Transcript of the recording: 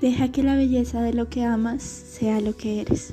Deja que la belleza de lo que amas sea lo que eres.